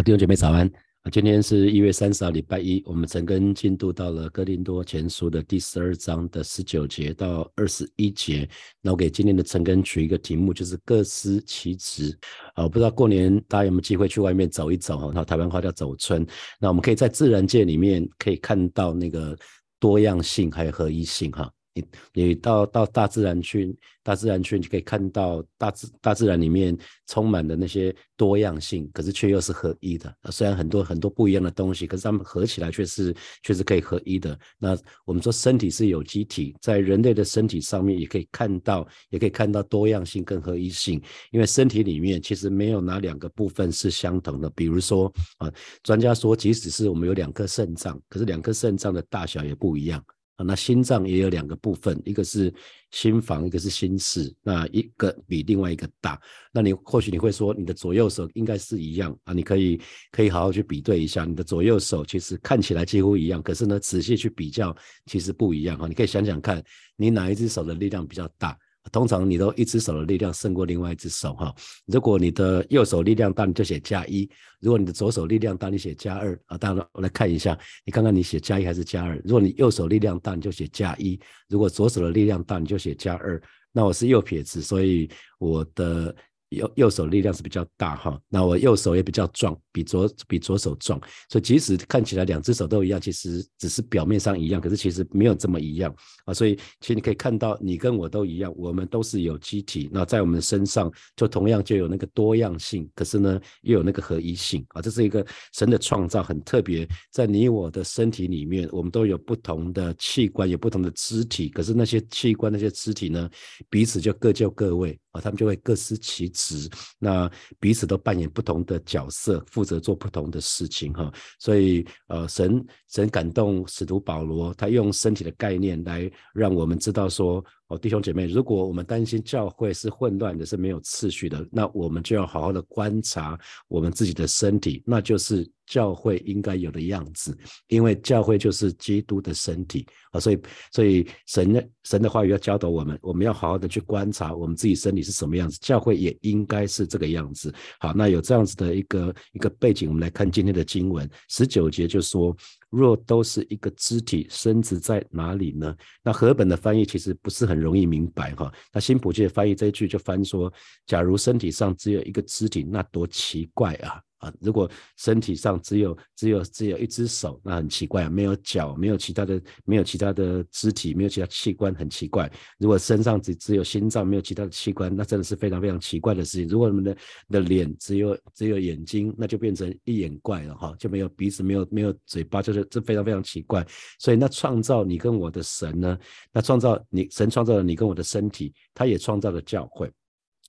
好，弟兄姐妹早安啊！今天是一月三十号，礼拜一，我们陈根进度到了哥林多前书的第十二章的十九节到二十一节。那我给今天的陈根取一个题目，就是各司其职啊！我不知道过年大家有没有机会去外面走一走哈？那台湾话叫走春。那我们可以在自然界里面可以看到那个多样性还有合一性哈。你你到到大自然去，大自然去，你可以看到大自大自然里面充满的那些多样性，可是却又是合一的。虽然很多很多不一样的东西，可是它们合起来却是却是可以合一的。那我们说身体是有机体，在人类的身体上面也可以看到，也可以看到多样性跟合一性。因为身体里面其实没有哪两个部分是相同的。比如说啊，专家说，即使是我们有两颗肾脏，可是两颗肾脏的大小也不一样。那心脏也有两个部分，一个是心房，一个是心室，那一个比另外一个大。那你或许你会说，你的左右手应该是一样啊？你可以可以好好去比对一下，你的左右手其实看起来几乎一样，可是呢，仔细去比较其实不一样哈。你可以想想看，你哪一只手的力量比较大？通常你都一只手的力量胜过另外一只手哈。如果你的右手力量大，你就写加一；如果你的左手力量大，你写加二啊。当然，我来看一下，你看看你写加一还是加二？如果你右手力量大，你就写加一；如果左手的力量大，你就写加二。那我是右撇子，所以我的。右右手力量是比较大哈，那我右手也比较壮，比左比左手壮，所以即使看起来两只手都一样，其实只是表面上一样，可是其实没有这么一样啊。所以其实你可以看到，你跟我都一样，我们都是有机体，那在我们身上就同样就有那个多样性，可是呢又有那个合一性啊。这是一个神的创造，很特别，在你我的身体里面，我们都有不同的器官，有不同的肢体，可是那些器官那些肢体呢，彼此就各就各位。啊，他们就会各司其职，那彼此都扮演不同的角色，负责做不同的事情哈。所以，呃，神神感动使徒保罗，他用身体的概念来让我们知道说。哦，弟兄姐妹，如果我们担心教会是混乱的，是没有次序的，那我们就要好好的观察我们自己的身体，那就是教会应该有的样子，因为教会就是基督的身体啊，所以，所以神的神的话语要教导我们，我们要好好的去观察我们自己身体是什么样子，教会也应该是这个样子。好，那有这样子的一个一个背景，我们来看今天的经文十九节，就说。若都是一个肢体，身子在哪里呢？那和本的翻译其实不是很容易明白哈。那新普界翻译这一句就翻说：假如身体上只有一个肢体，那多奇怪啊！啊，如果身体上只有只有只有一只手，那很奇怪啊，没有脚，没有其他的，没有其他的肢体，没有其他器官，很奇怪。如果身上只只有心脏，没有其他的器官，那真的是非常非常奇怪的事情。如果我们的的脸只有只有眼睛，那就变成一眼怪了哈，就没有鼻子，没有没有嘴巴，就是这非常非常奇怪。所以那创造你跟我的神呢？那创造你神创造了你跟我的身体，他也创造了教会。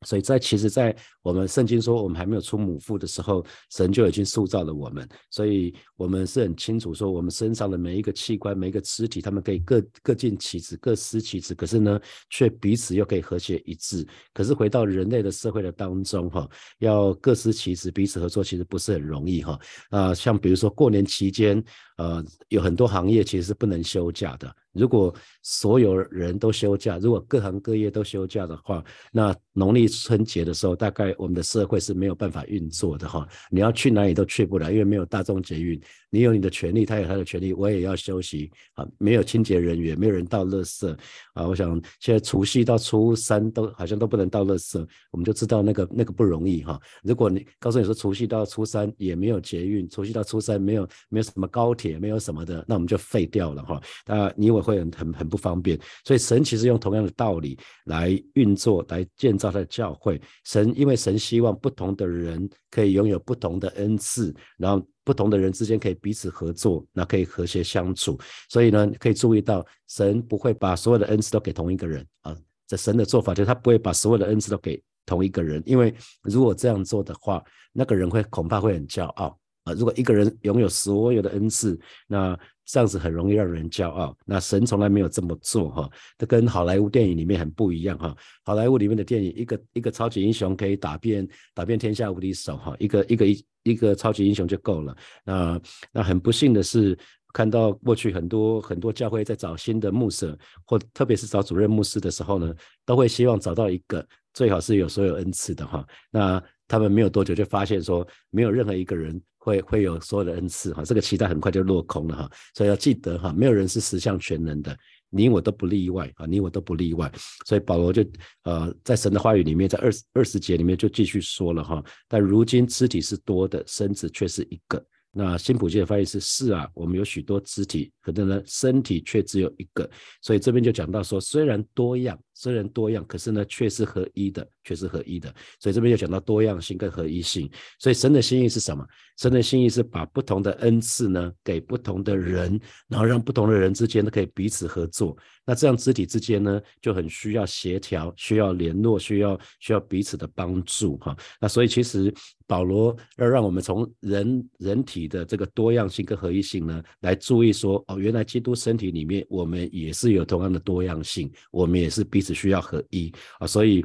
所以在其实，在我们圣经说我们还没有出母腹的时候，神就已经塑造了我们。所以我们是很清楚说，我们身上的每一个器官、每一个肢体，他们可以各各尽其职、各司其职。可是呢，却彼此又可以和谐一致。可是回到人类的社会的当中，哈，要各司其职、彼此合作，其实不是很容易，哈。啊，像比如说过年期间，呃，有很多行业其实是不能休假的。如果所有人都休假，如果各行各业都休假的话，那农历春节的时候，大概我们的社会是没有办法运作的哈。你要去哪里都去不了，因为没有大众捷运。你有你的权利，他有他的权利，我也要休息啊。没有清洁人员，没有人倒垃圾啊。我想现在除夕到初三都好像都不能倒垃圾，我们就知道那个那个不容易哈。如果你告诉你说除夕到初三也没有捷运，除夕到初三没有没有什么高铁，没有什么的，那我们就废掉了哈。那你我会很很很不方便。所以神其实用同样的道理来运作，来建造他的教会。神因为神希望不同的人可以拥有不同的恩赐，然后。不同的人之间可以彼此合作，那可以和谐相处。所以呢，可以注意到，神不会把所有的恩赐都给同一个人啊。这神的做法就是他不会把所有的恩赐都给同一个人，因为如果这样做的话，那个人会恐怕会很骄傲啊。如果一个人拥有所有的恩赐，那这样子很容易让人骄傲。那神从来没有这么做哈，这跟好莱坞电影里面很不一样哈。好莱坞里面的电影，一个一个超级英雄可以打遍打遍天下无敌手哈，一个一个一。一个超级英雄就够了。那那很不幸的是，看到过去很多很多教会在找新的牧者，或特别是找主任牧师的时候呢，都会希望找到一个最好是有所有恩赐的哈。那他们没有多久就发现说，没有任何一个人会会有所有的恩赐哈，这个期待很快就落空了哈，所以要记得哈，没有人是十项全能的，你我都不例外啊，你我都不例外，所以保罗就呃在神的话语里面，在二十二十节里面就继续说了哈，但如今肢体是多的，身子却是一个。那新普界的翻译是是啊，我们有许多肢体，可是呢身体却只有一个，所以这边就讲到说，虽然多样，虽然多样，可是呢却是合一的，却是合一的。所以这边就讲到多样性跟合一性。所以神的心意是什么？神的心意是把不同的恩赐呢给不同的人，然后让不同的人之间都可以彼此合作。那这样肢体之间呢就很需要协调，需要联络，需要需要彼此的帮助哈。那所以其实。保罗要让我们从人人体的这个多样性跟合一性呢，来注意说，哦，原来基督身体里面我们也是有同样的多样性，我们也是彼此只需要合一啊。所以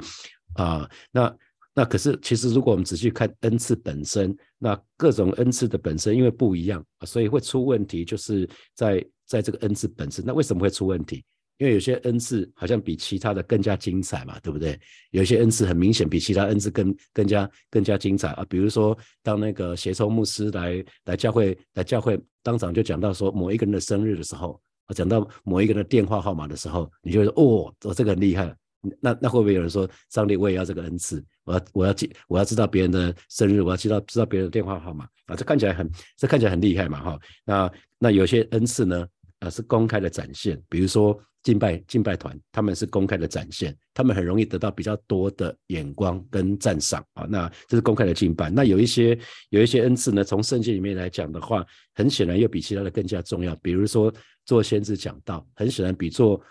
啊，那那可是其实如果我们仔细看恩赐本身，那各种恩赐的本身因为不一样啊，所以会出问题，就是在在这个恩赐本身，那为什么会出问题？因为有些恩赐好像比其他的更加精彩嘛，对不对？有些恩赐很明显比其他恩赐更更加更加精彩啊。比如说，当那个协抽牧师来来教会来教会当场就讲到说某一个人的生日的时候，我讲到某一个人的电话号码的时候，你就说哦，我这个很厉害。那那会不会有人说，上帝我也要这个恩赐？我要我要记我要知道别人的生日，我要知道知道别人的电话号码啊？这看起来很这看起来很厉害嘛，哈。那那有些恩赐呢，啊是公开的展现，比如说。敬拜敬拜团，他们是公开的展现，他们很容易得到比较多的眼光跟赞赏啊。那这是公开的敬拜。那有一些有一些恩赐呢，从圣经里面来讲的话，很显然又比其他的更加重要。比如说做先知讲道，很显然比做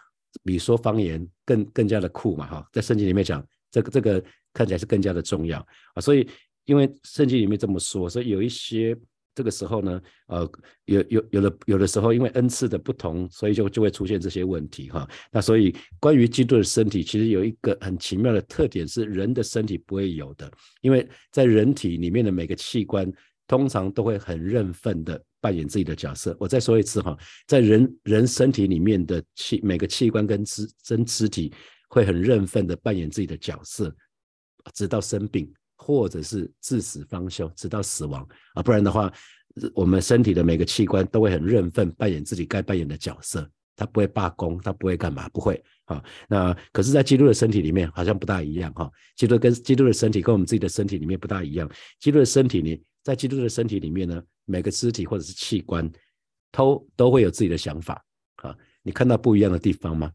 比说方言更更加的酷嘛哈。在圣经里面讲，这个这个看起来是更加的重要啊。所以因为圣经里面这么说，所以有一些。这个时候呢，呃，有有有的有的时候，因为恩赐的不同，所以就就会出现这些问题哈。那所以关于基督的身体，其实有一个很奇妙的特点是人的身体不会有的，因为在人体里面的每个器官通常都会很认份的扮演自己的角色。我再说一次哈，在人人身体里面的器每个器官跟肢真肢体会很认份的扮演自己的角色，直到生病。或者是至死方休，直到死亡啊，不然的话，我们身体的每个器官都会很认份扮演自己该扮演的角色，他不会罢工，他不会干嘛，不会啊。那可是，在基督的身体里面好像不大一样哈。基督跟基督的身体跟我们自己的身体里面不大一样。基督的身体里，在基督的身体里面呢，每个肢体或者是器官都都会有自己的想法啊。你看到不一样的地方吗？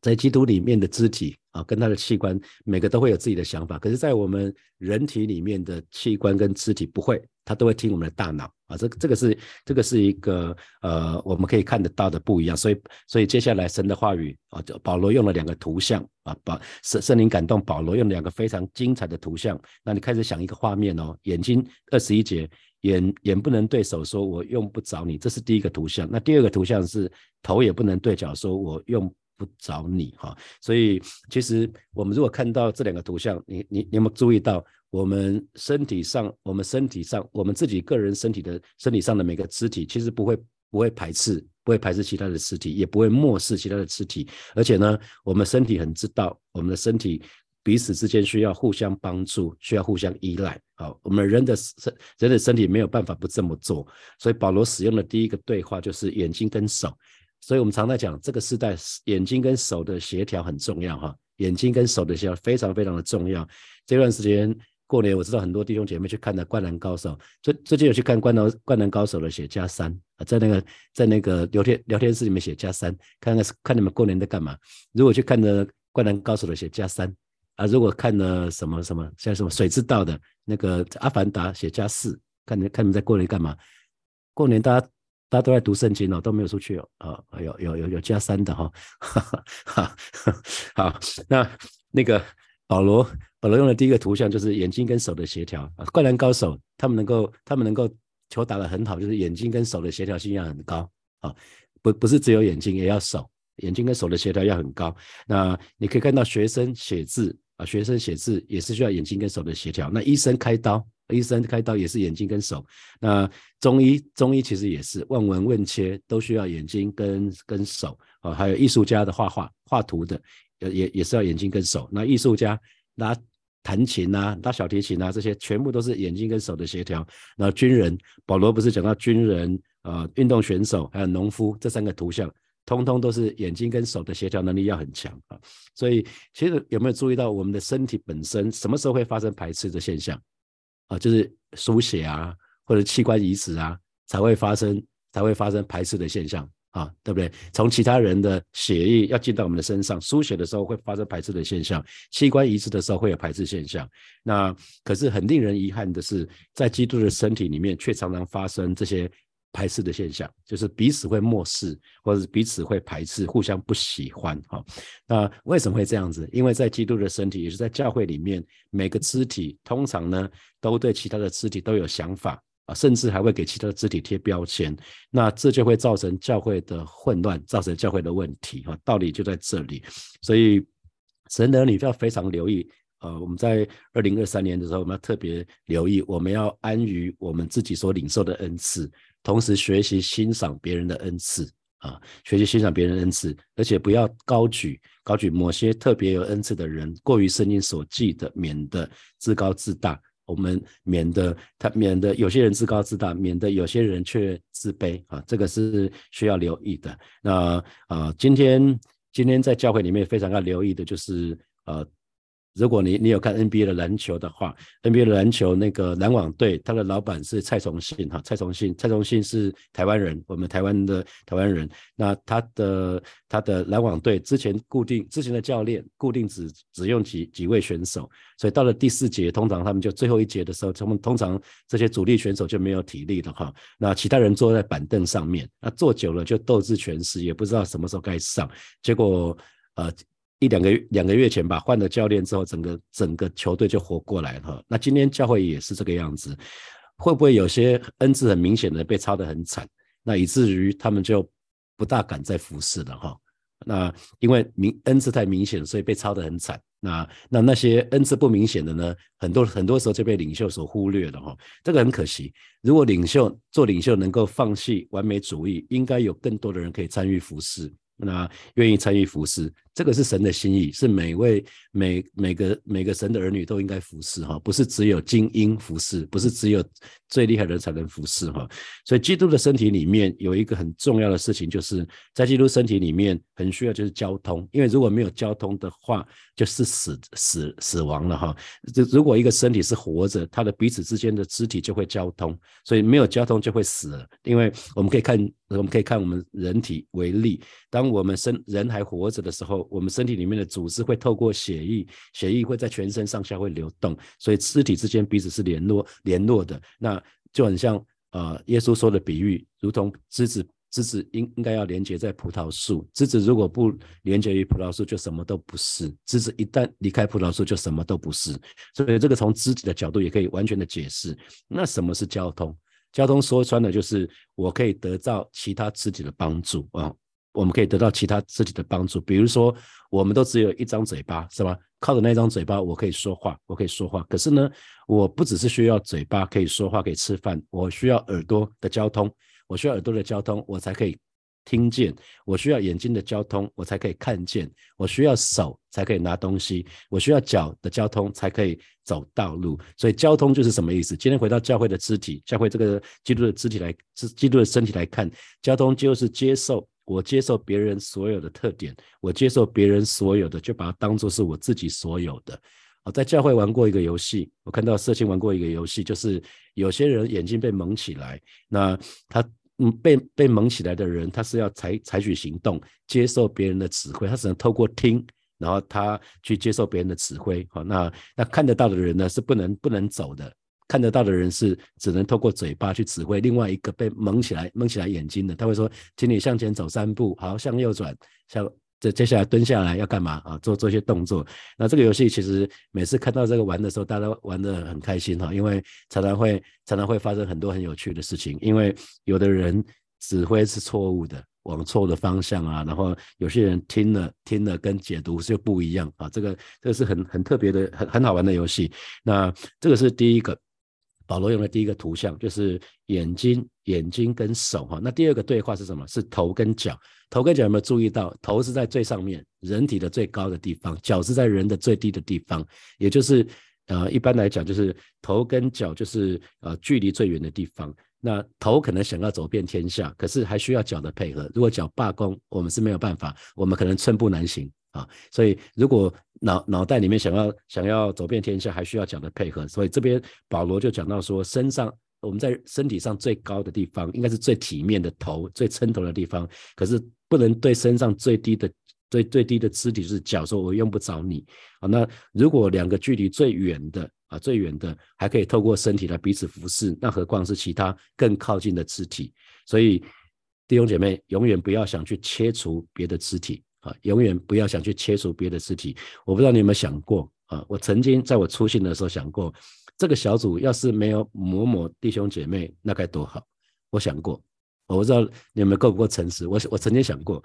在基督里面的肢体啊，跟他的器官，每个都会有自己的想法。可是，在我们人体里面的器官跟肢体不会，他都会听我们的大脑啊。这这个是这个是一个呃，我们可以看得到的不一样。所以，所以接下来神的话语啊，保罗用了两个图像啊，把圣圣灵感动保罗用两个非常精彩的图像。那你开始想一个画面哦，眼睛二十一节，眼眼不能对手说我用不着你，这是第一个图像。那第二个图像是头也不能对脚说我用。不找你哈，所以其实我们如果看到这两个图像，你你你有没有注意到，我们身体上，我们身体上，我们自己个人身体的身体上的每个肢体，其实不会不会排斥，不会排斥其他的肢体，也不会漠视其他的肢体，而且呢，我们身体很知道，我们的身体彼此之间需要互相帮助，需要互相依赖。好，我们人的身人的身体没有办法不这么做，所以保罗使用的第一个对话就是眼睛跟手。所以，我们常在讲这个时代，眼睛跟手的协调很重要哈。眼睛跟手的协调非常非常的重要。这段时间过年，我知道很多弟兄姐妹去看的《灌篮高手》，最最近有去看《灌篮灌篮高手》的写加三啊，在那个在那个聊天聊天室里面写加三，看看看你们过年在干嘛。如果去看的《灌篮高手》的写加三啊，如果看了什么什么像什么水之道的那个《阿凡达》写加四，看你看你们在过年干嘛？过年大家。大家都在读圣经哦，都没有出去哦。啊，有有有有加三的哈，哈，好，那那个保罗，保罗用的第一个图像就是眼睛跟手的协调啊。灌篮高手他们能够，他们能够球打得很好，就是眼睛跟手的协调性要很高啊。不不是只有眼睛，也要手，眼睛跟手的协调要很高。那你可以看到学生写字啊，学生写字也是需要眼睛跟手的协调。那医生开刀。医生开刀也是眼睛跟手，那中医中医其实也是望闻问切都需要眼睛跟跟手啊，还有艺术家的画画画图的，也也也是要眼睛跟手。那艺术家拉弹琴啊、拉小提琴啊这些，全部都是眼睛跟手的协调。那军人，保罗不是讲到军人、呃，运动选手还有农夫这三个图像，通通都是眼睛跟手的协调能力要很强啊。所以，其实有没有注意到我们的身体本身什么时候会发生排斥的现象啊？就是输血啊，或者器官移植啊，才会发生才会发生排斥的现象。啊，对不对？从其他人的血液要进到我们的身上，输血的时候会发生排斥的现象，器官移植的时候会有排斥现象。那可是很令人遗憾的是，在基督的身体里面，却常常发生这些排斥的现象，就是彼此会漠视，或者是彼此会排斥，互相不喜欢。哈，那为什么会这样子？因为在基督的身体，也是在教会里面，每个肢体通常呢，都对其他的肢体都有想法。啊，甚至还会给其他的肢体贴标签，那这就会造成教会的混乱，造成教会的问题。哈，道理就在这里。所以神的你就要非常留意。呃，我们在二零二三年的时候，我们要特别留意，我们要安于我们自己所领受的恩赐，同时学习欣赏别人的恩赐。啊，学习欣赏别人的恩赐，而且不要高举高举某些特别有恩赐的人，过于圣经所记的，免得自高自大。我们免得他免得有些人自高自大，免得有些人却自卑啊，这个是需要留意的。那啊，今天今天在教会里面非常要留意的就是呃。如果你你有看 NBA 的篮球的话，NBA 的篮球那个篮网队，他的老板是蔡崇信哈，蔡崇信，蔡崇信是台湾人，我们台湾的台湾人。那他的他的篮网队之前固定之前的教练固定只只用几几位选手，所以到了第四节，通常他们就最后一节的时候，他们通常这些主力选手就没有体力了哈。那其他人坐在板凳上面，那坐久了就斗志全失，也不知道什么时候该上，结果呃。一两个月两个月前吧，换了教练之后，整个整个球队就活过来了。那今天教会也是这个样子，会不会有些恩赐很明显的被抄得很惨，那以至于他们就不大敢再服侍了哈？那因为明恩赐太明显，所以被抄得很惨。那那那些恩赐不明显的呢，很多很多时候就被领袖所忽略了哈。这个很可惜。如果领袖做领袖能够放弃完美主义，应该有更多的人可以参与服侍。那愿意参与服侍，这个是神的心意，是每位每每个每个神的儿女都应该服侍哈，不是只有精英服侍，不是只有最厉害的人才能服侍哈。所以基督的身体里面有一个很重要的事情，就是在基督身体里面很需要就是交通，因为如果没有交通的话，就是死死死亡了哈。这如果一个身体是活着，它的彼此之间的肢体就会交通，所以没有交通就会死了。因为我们可以看。我们可以看我们人体为例，当我们身人还活着的时候，我们身体里面的组织会透过血液，血液会在全身上下会流动，所以肢体之间彼此是联络联络的。那就很像呃耶稣说的比喻，如同枝子枝子应应该要连接在葡萄树，枝子如果不连接于葡萄树，就什么都不是；枝子一旦离开葡萄树，就什么都不是。所以这个从肢体的角度也可以完全的解释。那什么是交通？交通说穿了就是我可以得到其他肢体的帮助啊，我们可以得到其他肢体的帮助。比如说，我们都只有一张嘴巴，是吧？靠着那张嘴巴，我可以说话，我可以说话。可是呢，我不只是需要嘴巴可以说话，可以吃饭，我需要耳朵的交通，我需要耳朵的交通，我才可以。听见，我需要眼睛的交通，我才可以看见；我需要手才可以拿东西；我需要脚的交通才可以走道路。所以交通就是什么意思？今天回到教会的肢体，教会这个基督的肢体来，基督的身体来看，交通就是接受我接受别人所有的特点，我接受别人所有的，就把它当做是我自己所有的。我在教会玩过一个游戏，我看到社青玩过一个游戏，就是有些人眼睛被蒙起来，那他。嗯，被被蒙起来的人，他是要采采取行动，接受别人的指挥，他只能透过听，然后他去接受别人的指挥。好，那那看得到的人呢，是不能不能走的，看得到的人是只能透过嘴巴去指挥。另外一个被蒙起来蒙起来眼睛的，他会说，请你向前走三步，好，向右转，向。这接下来蹲下来要干嘛啊？做做一些动作。那这个游戏其实每次看到这个玩的时候，大家玩的很开心哈，因为常常会常常会发生很多很有趣的事情。因为有的人指挥是错误的，往错的方向啊，然后有些人听了听了跟解读是不一样啊。这个这个是很很特别的很很好玩的游戏。那这个是第一个。保罗用的第一个图像就是眼睛、眼睛跟手哈。那第二个对话是什么？是头跟脚。头跟脚有没有注意到？头是在最上面，人体的最高的地方；脚是在人的最低的地方。也就是呃，一般来讲就是头跟脚就是呃距离最远的地方。那头可能想要走遍天下，可是还需要脚的配合。如果脚罢工，我们是没有办法，我们可能寸步难行啊。所以如果脑脑袋里面想要想要走遍天下，还需要脚的配合。所以这边保罗就讲到说，身上我们在身体上最高的地方，应该是最体面的头，最称头的地方。可是不能对身上最低的。最最低的肢体是脚，说我用不着你啊。那如果两个距离最远的啊，最远的还可以透过身体来彼此服侍，那何况是其他更靠近的肢体？所以弟兄姐妹，永远不要想去切除别的肢体啊，永远不要想去切除别的肢体。我不知道你有没有想过啊？我曾经在我出信的时候想过，这个小组要是没有某某弟兄姐妹，那该多好。我想过。我不知道你有没有够过诚实。我我曾经想过，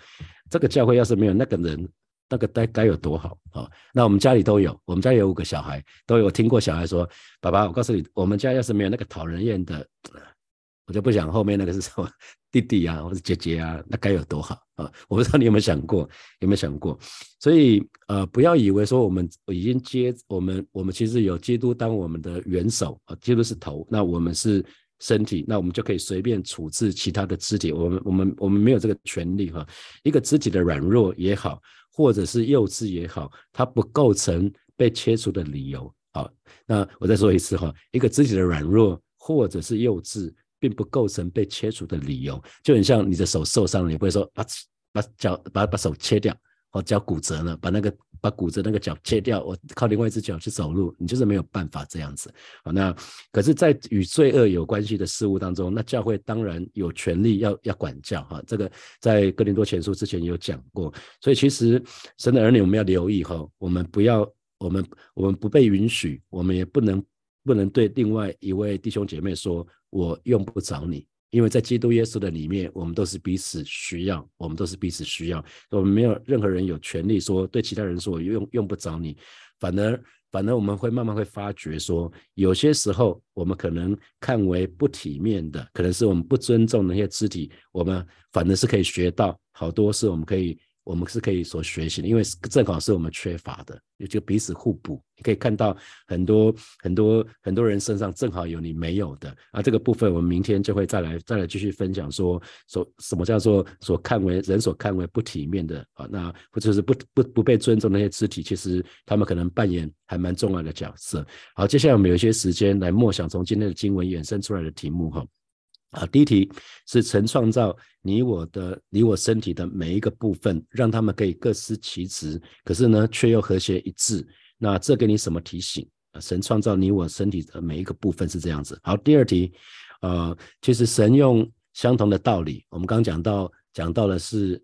这个教会要是没有那个人，那个该该有多好啊！那我们家里都有，我们家有五个小孩，都有听过小孩说：“爸爸，我告诉你，我们家要是没有那个讨人厌的，我就不想后面那个是什么弟弟啊，或者姐姐啊，那该有多好啊！”我不知道你有没有想过，有没有想过？所以呃，不要以为说我们已经接我们，我们其实有基督当我们的元首啊，基督是头，那我们是。身体，那我们就可以随便处置其他的肢体。我们我们我们没有这个权利哈。一个肢体的软弱也好，或者是幼稚也好，它不构成被切除的理由。好，那我再说一次哈，一个肢体的软弱或者是幼稚，并不构成被切除的理由。就很像你的手受伤了，你不会说把把脚把把手切掉。哦，脚骨折了，把那个把骨折那个脚切掉，我靠另外一只脚去走路，你就是没有办法这样子。好，那可是，在与罪恶有关系的事物当中，那教会当然有权利要要管教哈。这个在哥林多前书之前有讲过，所以其实神的儿女我们要留意哈，我们不要我们我们不被允许，我们也不能不能对另外一位弟兄姐妹说，我用不着你。因为在基督耶稣的里面，我们都是彼此需要，我们都是彼此需要，我们没有任何人有权利说对其他人说我用用不着你，反而反而我们会慢慢会发觉说，有些时候我们可能看为不体面的，可能是我们不尊重那些肢体，我们反而是可以学到好多是我们可以。我们是可以所学习的，因为正好是我们缺乏的，也就彼此互补。你可以看到很多很多很多人身上正好有你没有的啊，这个部分我们明天就会再来再来继续分享，说说什么叫做所看为人所看为不体面的啊，那或者是不不不被尊重那些肢体，其实他们可能扮演还蛮重要的角色。好，接下来我们有一些时间来默想从今天的经文衍生出来的题目哈。啊第一题是神创造你我的你我身体的每一个部分，让他们可以各司其职，可是呢，却又和谐一致。那这给你什么提醒？神创造你我身体的每一个部分是这样子。好，第二题，呃，其实神用相同的道理，我们刚讲到讲到的是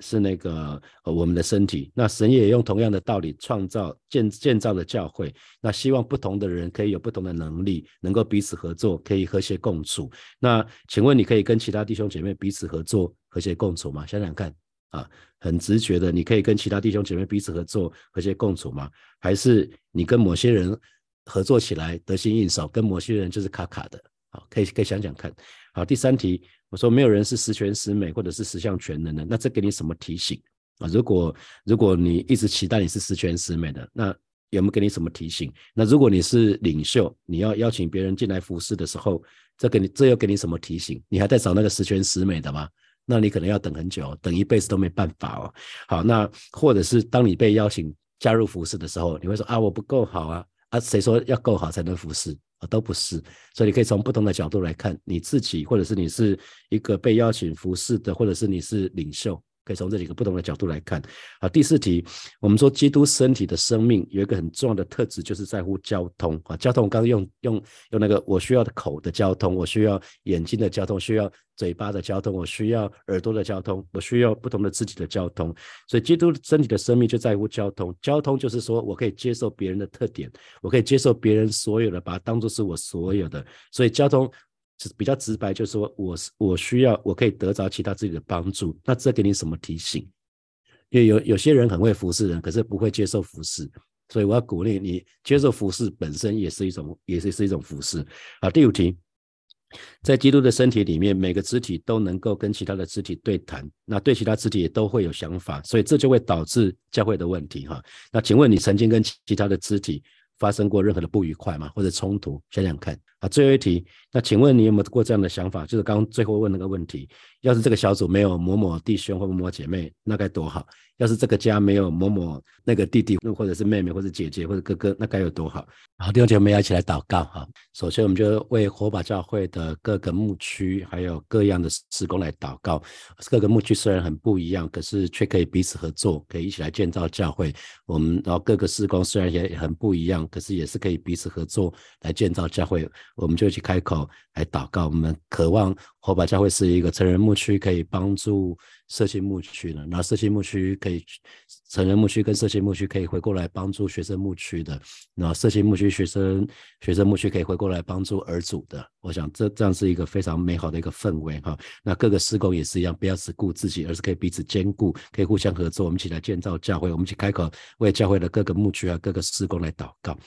是。那个呃我们的身体，那神也用同样的道理创造建建造的教会，那希望不同的人可以有不同的能力，能够彼此合作，可以和谐共处。那请问你可以跟其他弟兄姐妹彼此合作、和谐共处吗？想想看啊，很直觉的，你可以跟其他弟兄姐妹彼此合作、和谐共处吗？还是你跟某些人合作起来得心应手，跟某些人就是卡卡的？好，可以可以想想看。好，第三题。我说没有人是十全十美，或者是十项全能的，那这给你什么提醒啊？如果如果你一直期待你是十全十美的，那有没有给你什么提醒？那如果你是领袖，你要邀请别人进来服侍的时候，这给你这又给你什么提醒？你还在找那个十全十美的吗？那你可能要等很久，等一辈子都没办法哦。好，那或者是当你被邀请加入服侍的时候，你会说啊，我不够好啊啊，谁说要够好才能服侍？啊，都不是，所以你可以从不同的角度来看你自己，或者是你是一个被邀请服侍的，或者是你是领袖。可以从这几个不同的角度来看。好，第四题，我们说基督身体的生命有一个很重要的特质，就是在乎交通啊。交通，我刚刚用用用那个我需要的口的交通，我需要眼睛的交通，需要嘴巴的交通，我需要耳朵的交通，我需要不同的肢体的交通。所以基督身体的生命就在乎交通。交通就是说我可以接受别人的特点，我可以接受别人所有的，把它当做是我所有的。所以交通。是比较直白，就是说我是我需要，我可以得着其他自己的帮助。那这给你什么提醒？因为有有些人很会服侍人，可是不会接受服侍，所以我要鼓励你接受服侍本身也是一种，也是是一种服侍。好，第五题，在基督的身体里面，每个肢体都能够跟其他的肢体对谈，那对其他肢体也都会有想法，所以这就会导致教会的问题哈。那请问你曾经跟其他的肢体？发生过任何的不愉快吗？或者冲突？想想看啊。最后一题，那请问你有没有过这样的想法？就是刚刚最后问那个问题，要是这个小组没有某某弟兄或某某姐妹，那该多好。要是这个家没有某某那个弟弟，或者是妹妹，或者姐姐，或者哥哥，那该有多好！好，弟兄姐妹要一起来祷告哈。首先，我们就为火把教会的各个牧区，还有各样的施工来祷告。各个牧区虽然很不一样，可是却可以彼此合作，可以一起来建造教会。我们然后各个施工虽然也很不一样，可是也是可以彼此合作来建造教会。我们就一起开口来祷告。我们渴望火把教会是一个成人牧区，可以帮助。社区牧区呢？那社区牧区可以，成人牧区跟社区牧区可以回过来帮助学生牧区的。那社区牧区学生学生牧区可以回过来帮助儿组的。我想这这样是一个非常美好的一个氛围哈。那各个施工也是一样，不要只顾自己，而是可以彼此兼顾，可以互相合作。我们一起来建造教会，我们一起开口为教会的各个牧区啊、各个施工来祷告。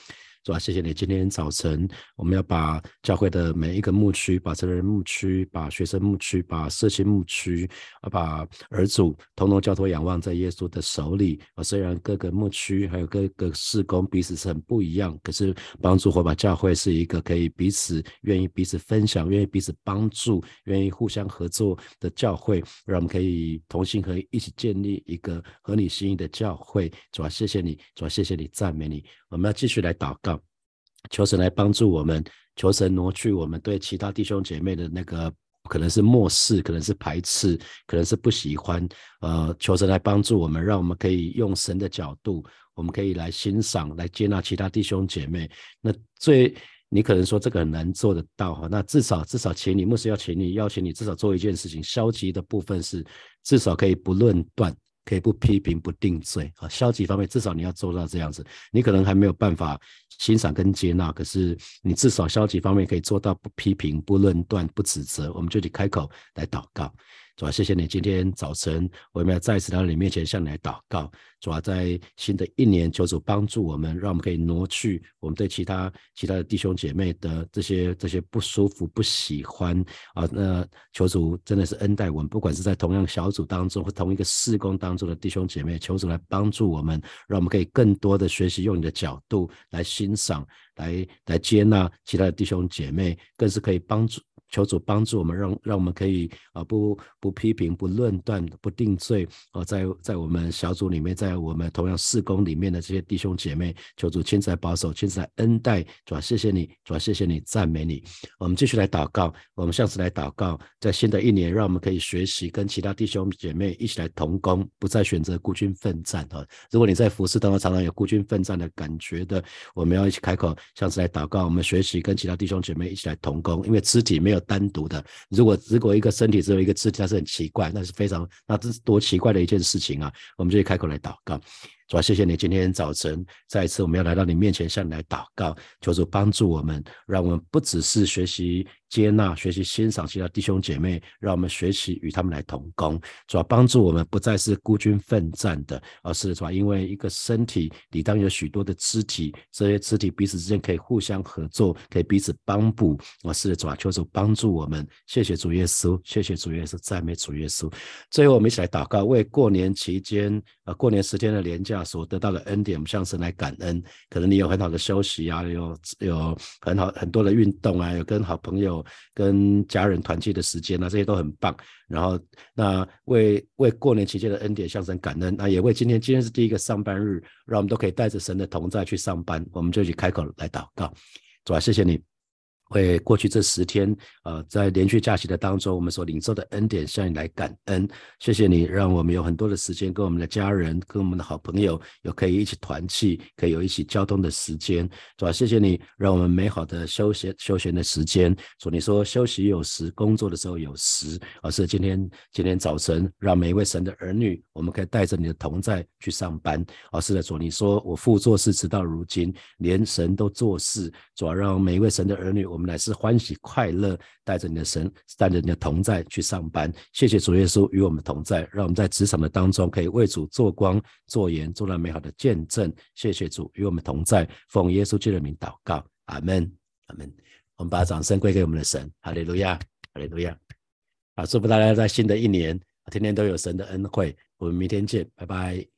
主啊？谢谢你。今天早晨，我们要把教会的每一个牧区，把成人牧区，把学生牧区，把社区牧区，啊，把儿主统统交托仰望在耶稣的手里。啊，虽然各个牧区还有各个事工彼此是很不一样，可是帮助火把教会是一个可以彼此愿意彼此分享、愿意彼此帮助、愿意互相合作的教会，让我们可以同心合意一起建立一个合你心意的教会。主啊，谢谢你，主啊，谢谢你，赞美你。我们要继续来祷告。求神来帮助我们，求神挪去我们对其他弟兄姐妹的那个可能是漠视，可能是排斥，可能是不喜欢。呃，求神来帮助我们，让我们可以用神的角度，我们可以来欣赏、来接纳其他弟兄姐妹。那最你可能说这个很难做得到哈，那至少至少请你牧师要请你邀请你至少做一件事情，消极的部分是至少可以不论断。可以不批评不定罪啊，消极方面至少你要做到这样子。你可能还没有办法欣赏跟接纳，可是你至少消极方面可以做到不批评不论断不指责。我们就得开口来祷告。主啊，谢谢你今天早晨，我们要再次到你面前向你来祷告。主啊，在新的一年，求主帮助我们，让我们可以挪去我们对其他其他的弟兄姐妹的这些这些不舒服、不喜欢啊。那求主真的是恩待我们，不管是在同样小组当中或同一个事工当中的弟兄姐妹，求主来帮助我们，让我们可以更多的学习用你的角度来欣赏、来来接纳其他的弟兄姐妹，更是可以帮助。求主帮助我们，让让我们可以啊不不批评、不论断、不定罪啊，在在我们小组里面，在我们同样事工里面的这些弟兄姐妹，求主亲自来保守、亲自来恩待。主啊，谢谢你，主啊，谢谢你，赞美你。我们继续来祷告，我们下次来祷告，在新的一年，让我们可以学习跟其他弟兄姐妹一起来同工，不再选择孤军奋战啊。如果你在服侍当中常常有孤军奋战的感觉的，我们要一起开口，下次来祷告，我们学习跟其他弟兄姐妹一起来同工，因为肢体没有。单独的，如果如果一个身体只有一个肢体，那是很奇怪，那是非常，那这是多奇怪的一件事情啊！我们就开口来祷告。主啊，谢谢你今天早晨再一次我们要来到你面前向你来祷告，求主帮助我们，让我们不只是学习接纳、学习欣赏其他弟兄姐妹，让我们学习与他们来同工。主要帮助我们不再是孤军奋战的，而是主要因为一个身体里当有许多的肢体，这些肢体彼此之间可以互相合作，可以彼此帮补。我是主啊，求主帮助我们。谢谢主耶稣，谢谢主耶稣，赞美主耶稣。最后我们一起来祷告，为过年期间呃过年十天的年假。所得到的恩典，我们向神来感恩。可能你有很好的休息啊，有有很好很多的运动啊，有跟好朋友、跟家人团聚的时间啊，这些都很棒。然后，那为为过年期间的恩典向神感恩，那也为今天今天是第一个上班日，让我们都可以带着神的同在去上班。我们就一起开口来祷告，主啊，谢谢你。为过去这十天，呃，在连续假期的当中，我们所领受的恩典向你来感恩，谢谢你，让我们有很多的时间跟我们的家人、跟我们的好朋友有可以一起团聚，可以有一起交通的时间，是吧？谢谢你，让我们美好的休闲休闲的时间。主，你说休息有时，工作的时候有时，而是今天今天早晨，让每一位神的儿女，我们可以带着你的同在去上班。而是的，主，你说我父做事直到如今，连神都做事，主要让每一位神的儿女，我们。乃是欢喜快乐，带着你的神，带着你的同在去上班。谢谢主耶稣与我们同在，让我们在职场的当中可以为主做光、做盐，做了美好的见证。谢谢主与我们同在，奉耶稣基督的名祷告，阿门，阿门。我们把掌声归给我们的神，哈利路亚，哈利路亚。啊，祝福大家在新的一年，天天都有神的恩惠。我们明天见，拜拜。